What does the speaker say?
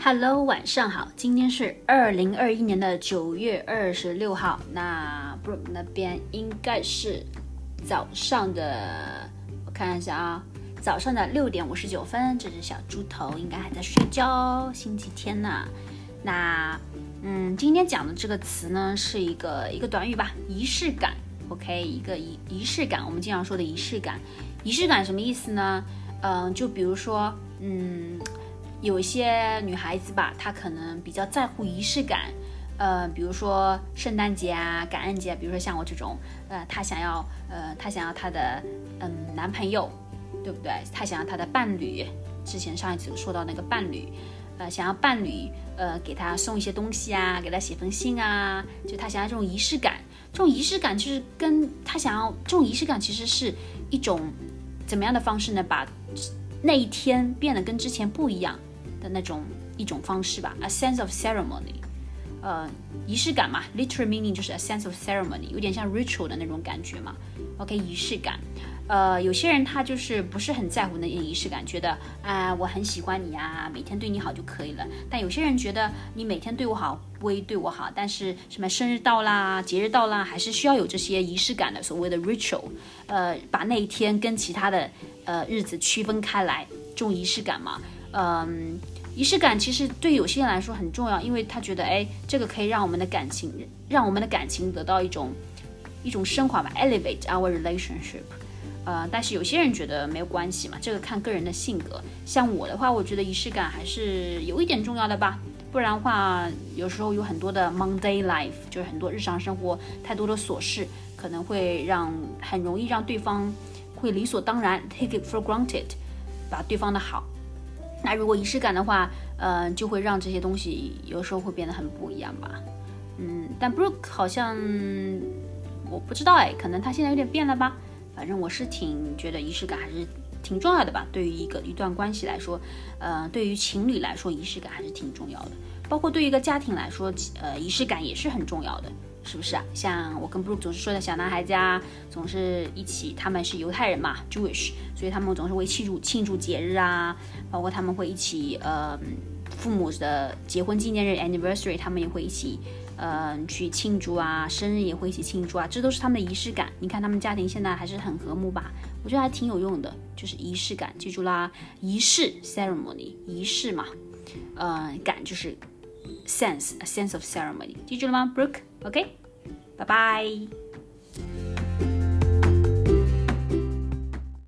Hello，晚上好，今天是二零二一年的九月二十六号，那 Brook 那边应该是早上的，我看一下啊，早上的六点五十九分，这只小猪头应该还在睡觉，星期天呢。那嗯，今天讲的这个词呢，是一个一个短语吧，仪式感。OK，一个仪仪式感，我们经常说的仪式感，仪式感什么意思呢？嗯，就比如说，嗯。有一些女孩子吧，她可能比较在乎仪式感，呃，比如说圣诞节啊、感恩节，比如说像我这种，呃，她想要，呃，她想要她的，嗯，男朋友，对不对？她想要她的伴侣，之前上一次说到那个伴侣，呃，想要伴侣，呃，给她送一些东西啊，给她写封信啊，就她想要这种仪式感。这种仪式感就是跟她想要这种仪式感其实是一种怎么样的方式呢？把那一天变得跟之前不一样。的那种一种方式吧，a sense of ceremony，呃，仪式感嘛，literal meaning 就是 a sense of ceremony，有点像 ritual 的那种感觉嘛。OK，仪式感，呃，有些人他就是不是很在乎那些仪式感，觉得啊，我很喜欢你啊，每天对你好就可以了。但有些人觉得你每天对我好不会对我好，但是什么生日到啦，节日到啦，还是需要有这些仪式感的，所谓的 ritual，呃，把那一天跟其他的呃日子区分开来，这种仪式感嘛。嗯，仪式感其实对有些人来说很重要，因为他觉得，哎，这个可以让我们的感情，让我们的感情得到一种一种升华吧，elevate our relationship。呃，但是有些人觉得没有关系嘛，这个看个人的性格。像我的话，我觉得仪式感还是有一点重要的吧，不然的话，有时候有很多的 Monday life，就是很多日常生活太多的琐事，可能会让很容易让对方会理所当然 take it for granted，把对方的好。那如果仪式感的话，呃，就会让这些东西有时候会变得很不一样吧。嗯，但 Brooke 好像我不知道哎，可能他现在有点变了吧。反正我是挺觉得仪式感还是挺重要的吧。对于一个一段关系来说，呃，对于情侣来说，仪式感还是挺重要的。包括对于一个家庭来说，呃，仪式感也是很重要的。是不是啊？像我跟 Brooke 总是说的小男孩家，总是一起，他们是犹太人嘛，Jewish，所以他们总是会庆祝庆祝节日啊，包括他们会一起，呃，父母的结婚纪念日 anniversary，他们也会一起，呃，去庆祝啊，生日也会一起庆祝啊，这都是他们的仪式感。你看他们家庭现在还是很和睦吧？我觉得还挺有用的，就是仪式感，记住啦，仪式 ceremony，仪式嘛，呃，感就是 sense，a sense of ceremony，记住了吗，Brooke？OK，拜拜。